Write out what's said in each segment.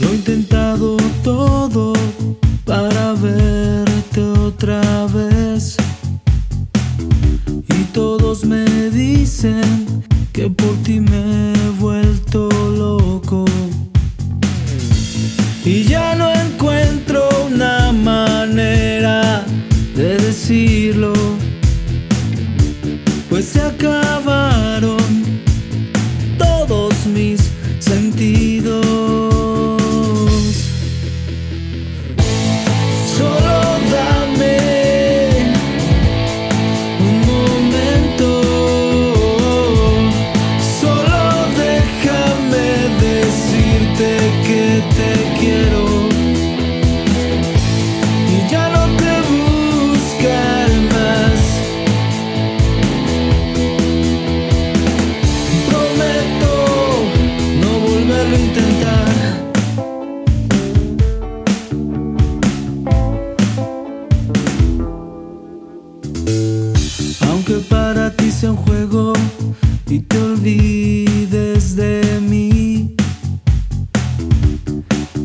Lo he intentado todo para verte otra vez. Y todos me dicen que por ti me he vuelto loco. Y ya no encuentro una manera de decirlo. Pues se acabaron todos mis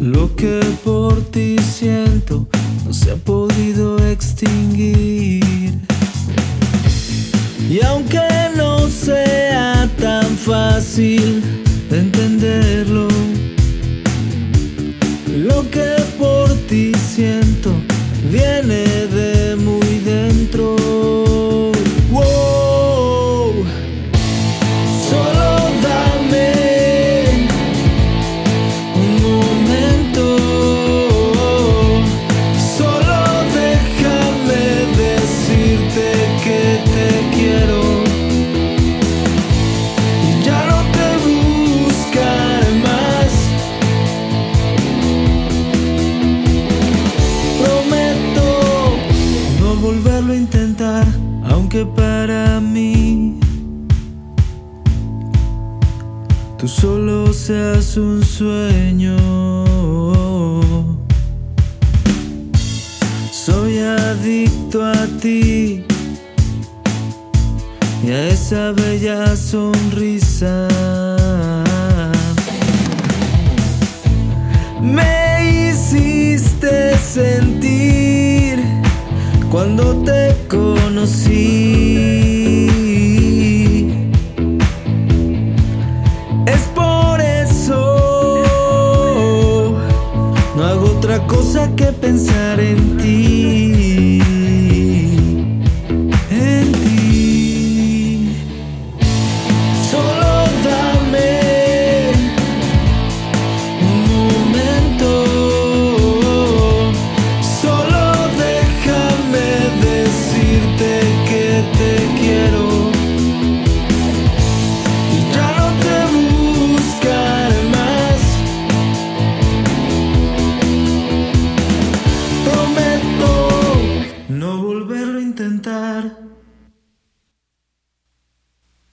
Lo que por ti siento no se ha podido extinguir. Y aunque no sea tan fácil para mí tú solo seas un sueño. Soy adicto a ti y a esa bella sonrisa. Me hiciste sentir cuando te.